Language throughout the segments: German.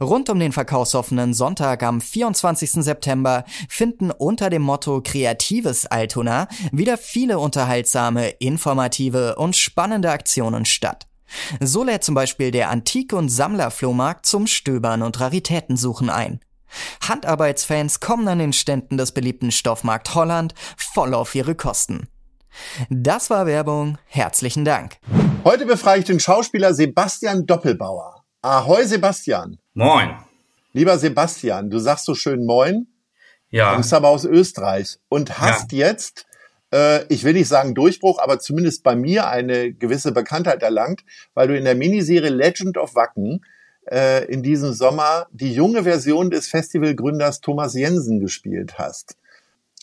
Rund um den verkaufsoffenen Sonntag am 24. September finden unter dem Motto Kreatives Altona wieder viele unterhaltsame, informative und spannende Aktionen statt. So lädt zum Beispiel der Antik- und Sammlerflohmarkt zum Stöbern und Raritätensuchen ein. Handarbeitsfans kommen an den Ständen des beliebten Stoffmarkt Holland voll auf ihre Kosten. Das war Werbung. Herzlichen Dank. Heute befrage ich den Schauspieler Sebastian Doppelbauer. Ahoi, Sebastian. Moin. Lieber Sebastian, du sagst so schön Moin. Ja. Du bist aber aus Österreich und hast ja. jetzt äh, ich will nicht sagen Durchbruch, aber zumindest bei mir eine gewisse Bekanntheit erlangt, weil du in der Miniserie Legend of Wacken äh, in diesem Sommer die junge Version des Festivalgründers Thomas Jensen gespielt hast.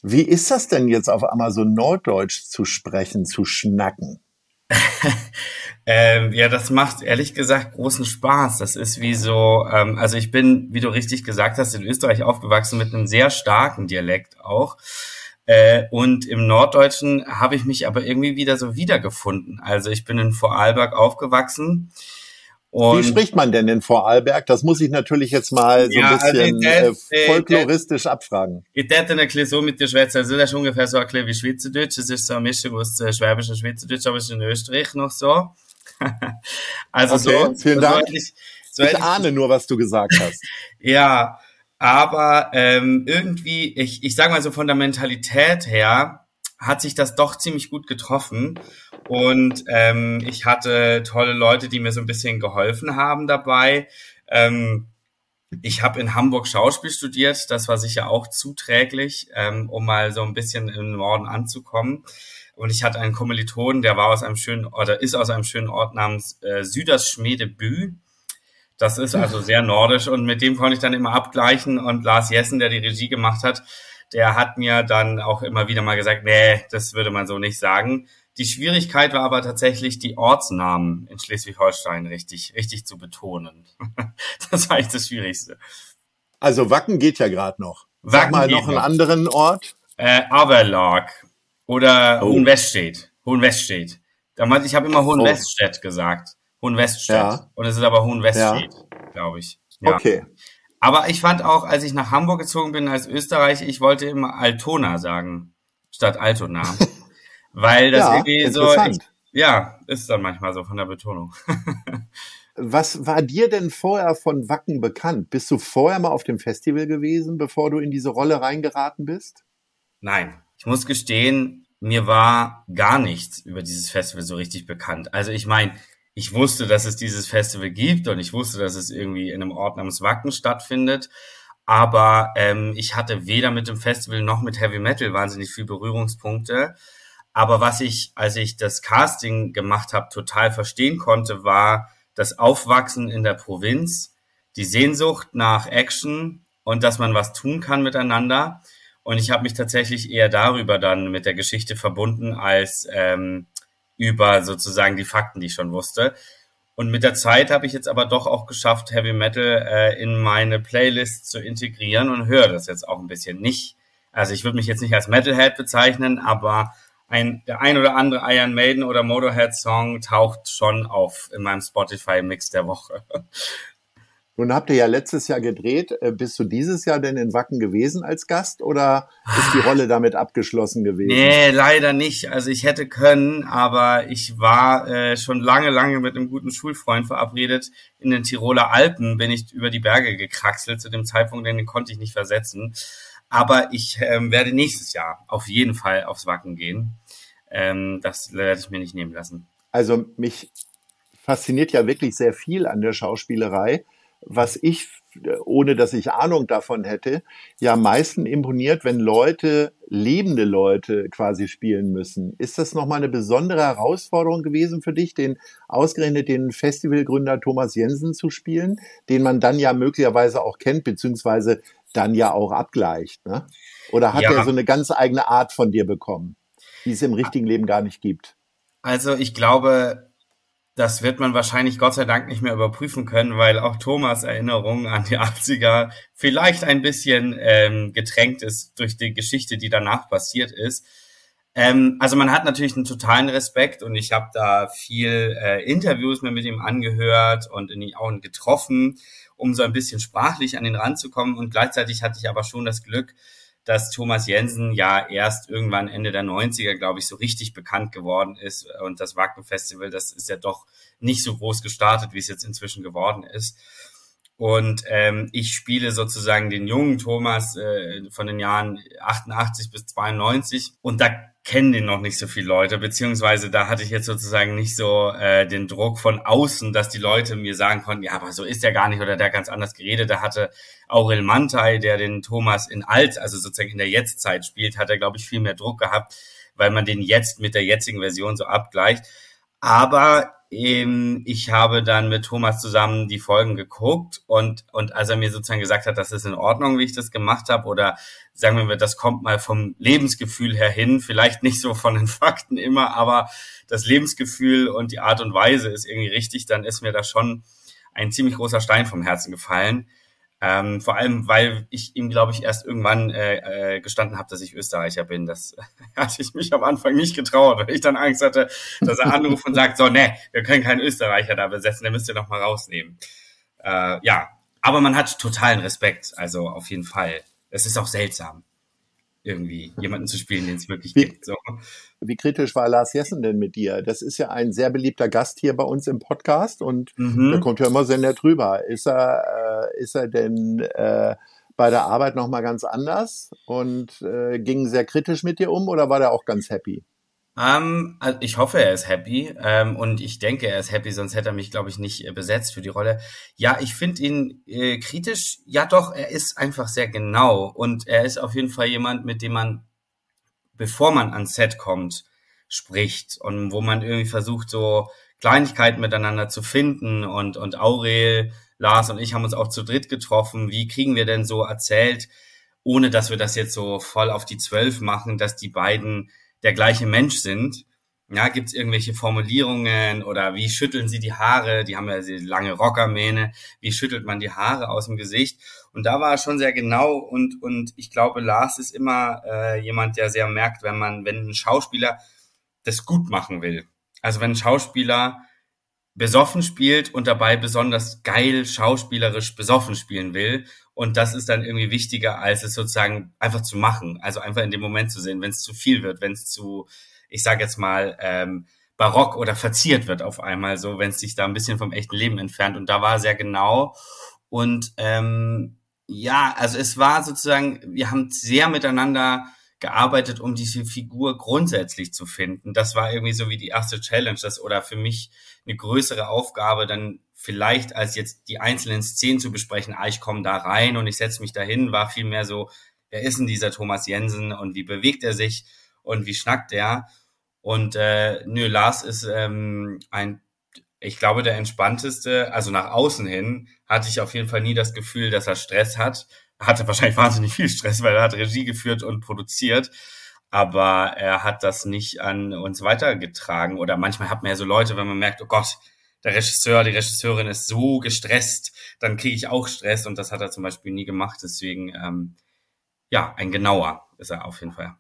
Wie ist das denn jetzt auf so Norddeutsch zu sprechen, zu schnacken? ähm, ja, das macht ehrlich gesagt großen Spaß. Das ist wie so, ähm, also ich bin, wie du richtig gesagt hast, in Österreich aufgewachsen mit einem sehr starken Dialekt auch. Äh, und im Norddeutschen habe ich mich aber irgendwie wieder so wiedergefunden. Also ich bin in Vorarlberg aufgewachsen. Wie spricht man denn in Vorarlberg? Das muss ich natürlich jetzt mal so ja, ein also bisschen also äh, folkloristisch abfragen. Ich hätte ein bisschen so mit der Schweiz, also das ist ungefähr so ein bisschen wie Schweizerdeutsch. Es ist so eine Mischung aus äh, Schwäbisch und Schweizerdeutsch, aber es ist in Österreich noch so. also okay, so. Vielen so Dank. Ich, so ich ahne nur, was du gesagt hast. ja, aber ähm, irgendwie, ich, ich sage mal so von der Mentalität her, hat sich das doch ziemlich gut getroffen. Und ähm, ich hatte tolle Leute, die mir so ein bisschen geholfen haben dabei. Ähm, ich habe in Hamburg Schauspiel studiert, das war sicher auch zuträglich, ähm, um mal so ein bisschen im Norden anzukommen. Und ich hatte einen Kommilitonen, der war aus einem schönen oder ist aus einem schönen Ort namens äh, Südersschmedebü. Das ist also sehr nordisch und mit dem konnte ich dann immer abgleichen und Lars Jessen, der die Regie gemacht hat, der hat mir dann auch immer wieder mal gesagt, nee, das würde man so nicht sagen. Die Schwierigkeit war aber tatsächlich, die Ortsnamen in Schleswig-Holstein richtig, richtig zu betonen. das war echt das Schwierigste. Also Wacken geht ja gerade noch. Wacken Sag mal noch einen anderen Ort. Äh, Averlag oder oh. Hohenweststedt. Hohenweststedt. Ich habe immer Hohenweststedt oh. gesagt. Hohenweststedt. Ja. Und es ist aber Hohenweststedt, ja. glaube ich. Ja. Okay. Aber ich fand auch, als ich nach Hamburg gezogen bin als Österreicher, ich wollte immer Altona sagen, statt Altona. Weil das ja, irgendwie so, ich, ja, ist dann manchmal so von der Betonung. Was war dir denn vorher von Wacken bekannt? Bist du vorher mal auf dem Festival gewesen, bevor du in diese Rolle reingeraten bist? Nein, ich muss gestehen, mir war gar nichts über dieses Festival so richtig bekannt. Also ich meine, ich wusste, dass es dieses Festival gibt und ich wusste, dass es irgendwie in einem Ort namens Wacken stattfindet. Aber ähm, ich hatte weder mit dem Festival noch mit Heavy Metal wahnsinnig viel Berührungspunkte. Aber was ich, als ich das Casting gemacht habe, total verstehen konnte, war das Aufwachsen in der Provinz, die Sehnsucht nach Action und dass man was tun kann miteinander. Und ich habe mich tatsächlich eher darüber dann mit der Geschichte verbunden, als ähm, über sozusagen die Fakten, die ich schon wusste. Und mit der Zeit habe ich jetzt aber doch auch geschafft, Heavy Metal äh, in meine Playlist zu integrieren und höre das jetzt auch ein bisschen nicht. Also ich würde mich jetzt nicht als Metalhead bezeichnen, aber ein, der ein oder andere Iron Maiden oder Motorhead Song taucht schon auf in meinem Spotify Mix der Woche. Nun habt ihr ja letztes Jahr gedreht. Äh, bist du dieses Jahr denn in Wacken gewesen als Gast oder ist die Rolle damit abgeschlossen gewesen? Nee, leider nicht. Also ich hätte können, aber ich war äh, schon lange, lange mit einem guten Schulfreund verabredet. In den Tiroler Alpen bin ich über die Berge gekraxelt. Zu dem Zeitpunkt, den konnte ich nicht versetzen. Aber ich ähm, werde nächstes Jahr auf jeden Fall aufs Wacken gehen. Ähm, das werde ich mir nicht nehmen lassen. Also mich fasziniert ja wirklich sehr viel an der Schauspielerei was ich, ohne dass ich Ahnung davon hätte, ja am meisten imponiert, wenn Leute, lebende Leute quasi spielen müssen. Ist das nochmal eine besondere Herausforderung gewesen für dich, den ausgerechnet den Festivalgründer Thomas Jensen zu spielen, den man dann ja möglicherweise auch kennt, beziehungsweise dann ja auch abgleicht, ne? Oder hat ja. er so eine ganz eigene Art von dir bekommen, die es im richtigen Leben gar nicht gibt? Also ich glaube, das wird man wahrscheinlich Gott sei Dank nicht mehr überprüfen können, weil auch Thomas Erinnerung an die 80er vielleicht ein bisschen ähm, getränkt ist durch die Geschichte, die danach passiert ist. Ähm, also man hat natürlich einen totalen Respekt und ich habe da viel äh, Interviews mir mit ihm angehört und ihn auch getroffen, um so ein bisschen sprachlich an den Rand zu kommen. Und gleichzeitig hatte ich aber schon das Glück, dass Thomas Jensen ja erst irgendwann Ende der 90er, glaube ich, so richtig bekannt geworden ist. Und das Wacken Festival, das ist ja doch nicht so groß gestartet, wie es jetzt inzwischen geworden ist. Und ähm, ich spiele sozusagen den jungen Thomas äh, von den Jahren 88 bis 92. Und da kennen den noch nicht so viele Leute, beziehungsweise da hatte ich jetzt sozusagen nicht so äh, den Druck von außen, dass die Leute mir sagen konnten, ja, aber so ist der gar nicht oder der ganz anders geredet. Da hatte Aurel Mantai, der den Thomas in Alt, also sozusagen in der Jetztzeit spielt, hat er, glaube ich, viel mehr Druck gehabt, weil man den jetzt mit der jetzigen Version so abgleicht. Aber ich habe dann mit Thomas zusammen die Folgen geguckt und, und als er mir sozusagen gesagt hat, das ist in Ordnung, wie ich das gemacht habe, oder sagen wir mal, das kommt mal vom Lebensgefühl her hin, vielleicht nicht so von den Fakten immer, aber das Lebensgefühl und die Art und Weise ist irgendwie richtig, dann ist mir da schon ein ziemlich großer Stein vom Herzen gefallen. Ähm, vor allem, weil ich ihm, glaube ich, erst irgendwann äh, äh, gestanden habe, dass ich Österreicher bin. Das hatte ich mich am Anfang nicht getraut, weil ich dann Angst hatte, dass er anruft und sagt, so, ne, wir können keinen Österreicher da besetzen, den müsst ihr noch mal rausnehmen. Äh, ja, aber man hat totalen Respekt, also auf jeden Fall. Es ist auch seltsam irgendwie jemanden zu spielen, den es wirklich wie, gibt. So. Wie kritisch war Lars Jessen denn mit dir? Das ist ja ein sehr beliebter Gast hier bei uns im Podcast und mhm. der kommt ja immer sehr nett rüber. Ist er, äh, ist er denn äh, bei der Arbeit nochmal ganz anders und äh, ging sehr kritisch mit dir um oder war der auch ganz happy? Ähm, also ich hoffe, er ist happy ähm, und ich denke, er ist happy, sonst hätte er mich, glaube ich, nicht äh, besetzt für die Rolle. Ja, ich finde ihn äh, kritisch. Ja, doch, er ist einfach sehr genau und er ist auf jeden Fall jemand, mit dem man, bevor man ans Set kommt, spricht und wo man irgendwie versucht, so Kleinigkeiten miteinander zu finden und und Aurel, Lars und ich haben uns auch zu dritt getroffen. Wie kriegen wir denn so erzählt, ohne dass wir das jetzt so voll auf die Zwölf machen, dass die beiden der gleiche Mensch sind. Ja, gibt es irgendwelche Formulierungen oder wie schütteln sie die Haare? Die haben ja diese lange Rockermähne. Wie schüttelt man die Haare aus dem Gesicht? Und da war er schon sehr genau und und ich glaube, Lars ist immer äh, jemand, der sehr merkt, wenn man, wenn ein Schauspieler das gut machen will. Also wenn ein Schauspieler besoffen spielt und dabei besonders geil schauspielerisch besoffen spielen will. Und das ist dann irgendwie wichtiger, als es sozusagen einfach zu machen. Also einfach in dem Moment zu sehen, wenn es zu viel wird, wenn es zu, ich sage jetzt mal, ähm, barock oder verziert wird auf einmal, so wenn es sich da ein bisschen vom echten Leben entfernt. Und da war sehr genau. Und ähm, ja, also es war sozusagen, wir haben sehr miteinander gearbeitet, um diese Figur grundsätzlich zu finden. Das war irgendwie so wie die erste Challenge, das oder für mich eine größere Aufgabe, dann vielleicht als jetzt die einzelnen Szenen zu besprechen, ah, ich komme da rein und ich setze mich dahin, war vielmehr so, wer ist denn dieser Thomas Jensen und wie bewegt er sich und wie schnackt er? Und äh, nö, Lars ist ähm, ein, ich glaube, der entspannteste, also nach außen hin hatte ich auf jeden Fall nie das Gefühl, dass er Stress hat. Hatte wahrscheinlich wahnsinnig viel Stress, weil er hat Regie geführt und produziert aber er hat das nicht an uns weitergetragen. Oder manchmal hat man ja so Leute, wenn man merkt, oh Gott, der Regisseur, die Regisseurin ist so gestresst, dann kriege ich auch Stress und das hat er zum Beispiel nie gemacht. Deswegen, ähm, ja, ein genauer ist er auf jeden Fall.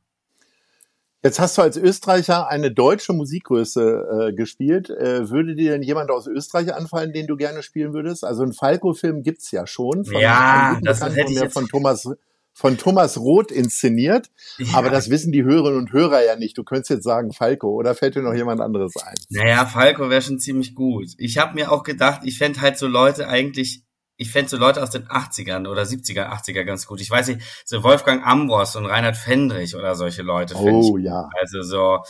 Jetzt hast du als Österreicher eine deutsche Musikgröße äh, gespielt. Äh, würde dir denn jemand aus Österreich anfallen, den du gerne spielen würdest? Also einen Falco-Film gibt's ja schon. Von, ja, das hätte ich jetzt von Thomas von Thomas Roth inszeniert. Ja. Aber das wissen die Hörerinnen und Hörer ja nicht. Du könntest jetzt sagen Falco oder fällt dir noch jemand anderes ein? Naja, Falco wäre schon ziemlich gut. Ich habe mir auch gedacht, ich fände halt so Leute eigentlich, ich fände so Leute aus den 80ern oder 70er, 80er ganz gut. Ich weiß nicht, so Wolfgang Ambros und Reinhard Fendrich oder solche Leute. Oh ich, ja. Also so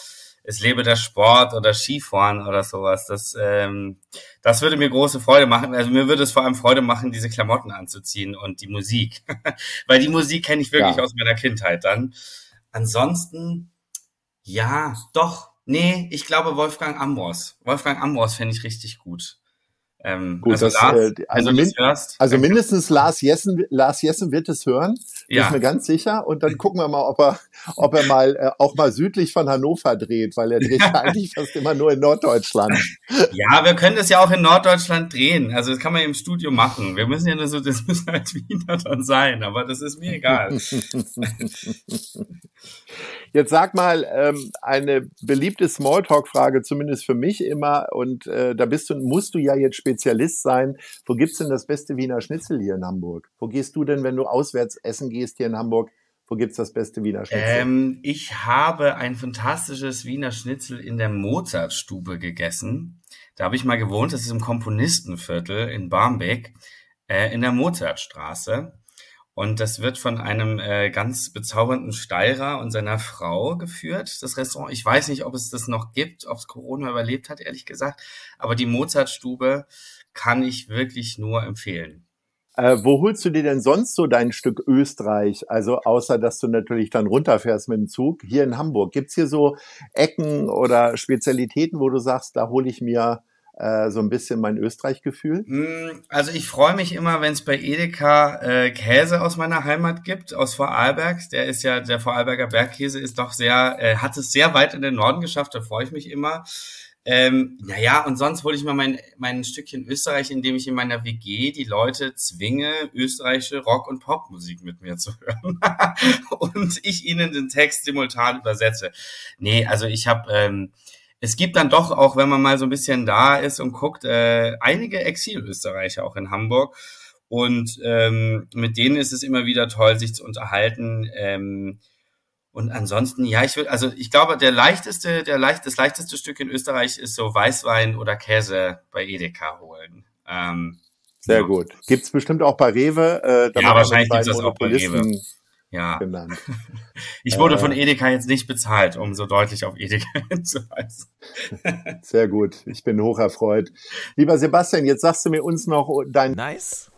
es lebe der Sport oder Skifahren oder sowas. Das, ähm, das würde mir große Freude machen. Also mir würde es vor allem Freude machen, diese Klamotten anzuziehen und die Musik. Weil die Musik kenne ich wirklich ja. aus meiner Kindheit dann. Ansonsten, ja, doch. Nee, ich glaube Wolfgang Ambros. Wolfgang Ambros fände ich richtig gut. Ähm, Gut, also, das, Lars, äh, also, min also mindestens Lars Jessen, Lars Jessen wird es hören, ja. ist mir ganz sicher. Und dann gucken wir mal, ob er, ob er mal äh, auch mal südlich von Hannover dreht, weil er dreht ja eigentlich fast immer nur in Norddeutschland. Ja, wir können das ja auch in Norddeutschland drehen. Also das kann man im Studio machen. Wir müssen ja nur so, das müssen als Wiener dann sein, aber das ist mir egal. Jetzt sag mal, ähm, eine beliebte Smalltalk-Frage, zumindest für mich immer, und äh, da bist du, musst du ja jetzt Spezialist sein. Wo gibt's denn das beste Wiener Schnitzel hier in Hamburg? Wo gehst du denn, wenn du auswärts essen gehst hier in Hamburg? Wo gibt's das beste Wiener Schnitzel? Ähm, ich habe ein fantastisches Wiener Schnitzel in der Mozartstube gegessen. Da habe ich mal gewohnt, das ist im Komponistenviertel in Barmbek, äh, in der Mozartstraße. Und das wird von einem äh, ganz bezaubernden Steirer und seiner Frau geführt, das Restaurant. Ich weiß nicht, ob es das noch gibt, ob es Corona überlebt hat, ehrlich gesagt. Aber die Mozartstube kann ich wirklich nur empfehlen. Äh, wo holst du dir denn sonst so dein Stück Österreich? Also außer, dass du natürlich dann runterfährst mit dem Zug. Hier in Hamburg, gibt's hier so Ecken oder Spezialitäten, wo du sagst, da hole ich mir äh, so ein bisschen mein Österreich-Gefühl? Mm, also ich freue mich immer, wenn es bei Edeka äh, Käse aus meiner Heimat gibt, aus Vorarlberg. Der ist ja, der Vorarlberger Bergkäse ist doch sehr, äh, hat es sehr weit in den Norden geschafft, da freue ich mich immer. Ähm, naja, und sonst hole ich mal mein, mein Stückchen Österreich, indem ich in meiner WG die Leute zwinge, österreichische Rock- und Popmusik mit mir zu hören. und ich ihnen den Text simultan übersetze. Nee, also ich habe ähm, es gibt dann doch auch, wenn man mal so ein bisschen da ist und guckt, äh, einige Exil-Österreicher auch in Hamburg. Und ähm, mit denen ist es immer wieder toll, sich zu unterhalten. Ähm, und ansonsten, ja, ich würde, also ich glaube, der leichteste, der leicht, das leichteste Stück in Österreich ist so Weißwein oder Käse bei Edeka holen. Ähm, Sehr ja. gut. Gibt's bestimmt auch bei Rewe. Äh, ja, wahrscheinlich gibt's das auch bei Rewe ja. genannt. Ich wurde äh, von Edeka jetzt nicht bezahlt, um so deutlich auf Edeka hinzuweisen. Sehr gut, ich bin hoch erfreut. Lieber Sebastian, jetzt sagst du mir uns noch dein... Nice.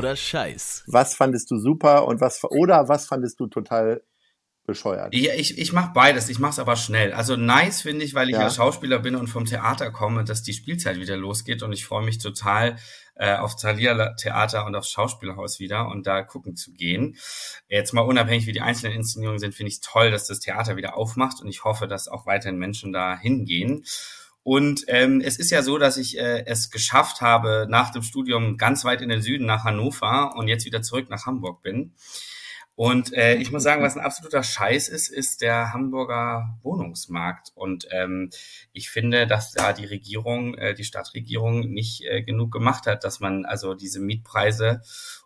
Oder Scheiß. Was fandest du super und was oder was fandest du total bescheuert. Ja, ich, ich mache beides, ich mache es aber schnell. Also nice finde ich, weil ich ja. ja Schauspieler bin und vom Theater komme, dass die Spielzeit wieder losgeht und ich freue mich total äh, auf Thalia Theater und aufs Schauspielhaus wieder und da gucken zu gehen. Jetzt mal unabhängig, wie die einzelnen Inszenierungen sind, finde ich es toll, dass das Theater wieder aufmacht und ich hoffe, dass auch weiterhin Menschen da hingehen. Und ähm, es ist ja so, dass ich äh, es geschafft habe, nach dem Studium ganz weit in den Süden nach Hannover und jetzt wieder zurück nach Hamburg bin. Und äh, ich muss sagen, was ein absoluter Scheiß ist, ist der Hamburger Wohnungsmarkt. Und ähm, ich finde, dass da die Regierung, äh, die Stadtregierung nicht äh, genug gemacht hat, dass man also diese Mietpreise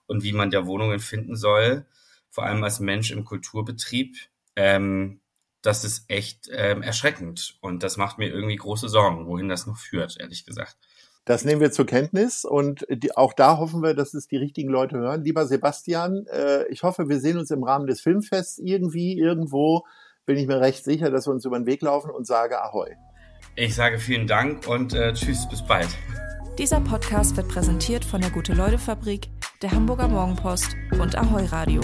und wie man der Wohnungen finden soll, vor allem als Mensch im Kulturbetrieb, ähm, das ist echt ähm, erschreckend. Und das macht mir irgendwie große Sorgen, wohin das noch führt, ehrlich gesagt. Das nehmen wir zur Kenntnis und die, auch da hoffen wir, dass es die richtigen Leute hören. Lieber Sebastian, äh, ich hoffe, wir sehen uns im Rahmen des Filmfests irgendwie, irgendwo. Bin ich mir recht sicher, dass wir uns über den Weg laufen und sage Ahoi. Ich sage vielen Dank und äh, tschüss, bis bald. Dieser Podcast wird präsentiert von der Gute-Leute-Fabrik, der Hamburger Morgenpost und Ahoi Radio.